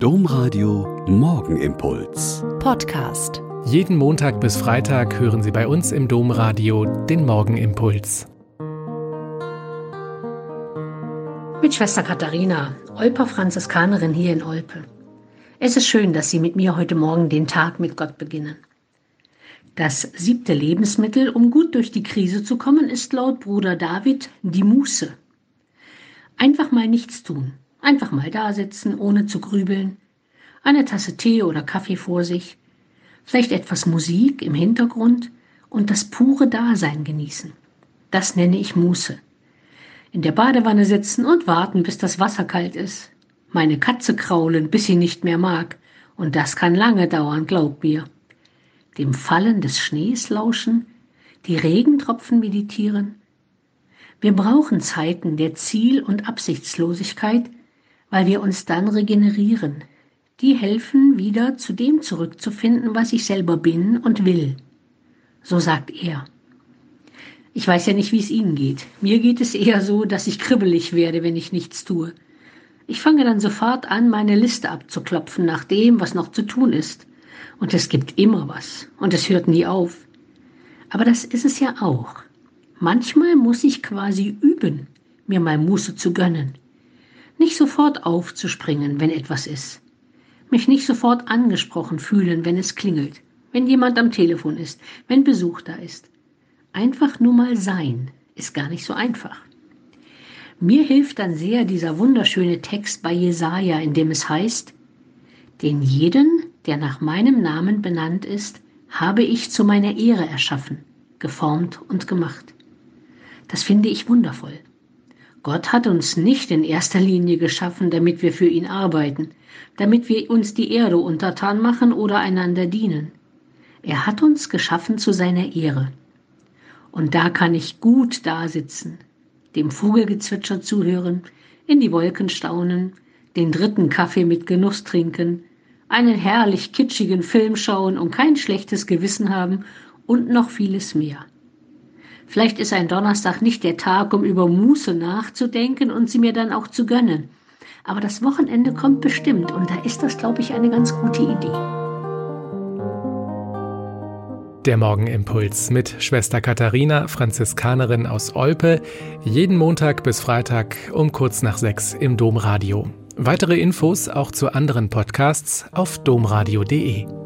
Domradio Morgenimpuls. Podcast. Jeden Montag bis Freitag hören Sie bei uns im Domradio den Morgenimpuls. Mit Schwester Katharina, Olper Franziskanerin hier in Olpe. Es ist schön, dass Sie mit mir heute Morgen den Tag mit Gott beginnen. Das siebte Lebensmittel, um gut durch die Krise zu kommen, ist laut Bruder David die Muße. Einfach mal nichts tun, Einfach mal da sitzen, ohne zu grübeln. Eine Tasse Tee oder Kaffee vor sich. Vielleicht etwas Musik im Hintergrund und das pure Dasein genießen. Das nenne ich Muße. In der Badewanne sitzen und warten, bis das Wasser kalt ist. Meine Katze kraulen, bis sie nicht mehr mag. Und das kann lange dauern, glaub mir. Dem Fallen des Schnees lauschen, die Regentropfen meditieren. Wir brauchen Zeiten der Ziel- und Absichtslosigkeit, weil wir uns dann regenerieren. Die helfen wieder zu dem zurückzufinden, was ich selber bin und will. So sagt er. Ich weiß ja nicht, wie es Ihnen geht. Mir geht es eher so, dass ich kribbelig werde, wenn ich nichts tue. Ich fange dann sofort an, meine Liste abzuklopfen nach dem, was noch zu tun ist. Und es gibt immer was. Und es hört nie auf. Aber das ist es ja auch. Manchmal muss ich quasi üben, mir mal Muße zu gönnen. Nicht sofort aufzuspringen, wenn etwas ist. Mich nicht sofort angesprochen fühlen, wenn es klingelt, wenn jemand am Telefon ist, wenn Besuch da ist. Einfach nur mal sein ist gar nicht so einfach. Mir hilft dann sehr dieser wunderschöne Text bei Jesaja, in dem es heißt: Den jeden, der nach meinem Namen benannt ist, habe ich zu meiner Ehre erschaffen, geformt und gemacht. Das finde ich wundervoll. Gott hat uns nicht in erster Linie geschaffen, damit wir für ihn arbeiten, damit wir uns die Erde untertan machen oder einander dienen. Er hat uns geschaffen zu seiner Ehre. Und da kann ich gut dasitzen, dem Vogelgezwitscher zuhören, in die Wolken staunen, den dritten Kaffee mit Genuss trinken, einen herrlich kitschigen Film schauen und kein schlechtes Gewissen haben und noch vieles mehr. Vielleicht ist ein Donnerstag nicht der Tag, um über Muße nachzudenken und sie mir dann auch zu gönnen. Aber das Wochenende kommt bestimmt und da ist das, glaube ich, eine ganz gute Idee. Der Morgenimpuls mit Schwester Katharina, Franziskanerin aus Olpe, jeden Montag bis Freitag um kurz nach sechs im Domradio. Weitere Infos auch zu anderen Podcasts auf domradio.de.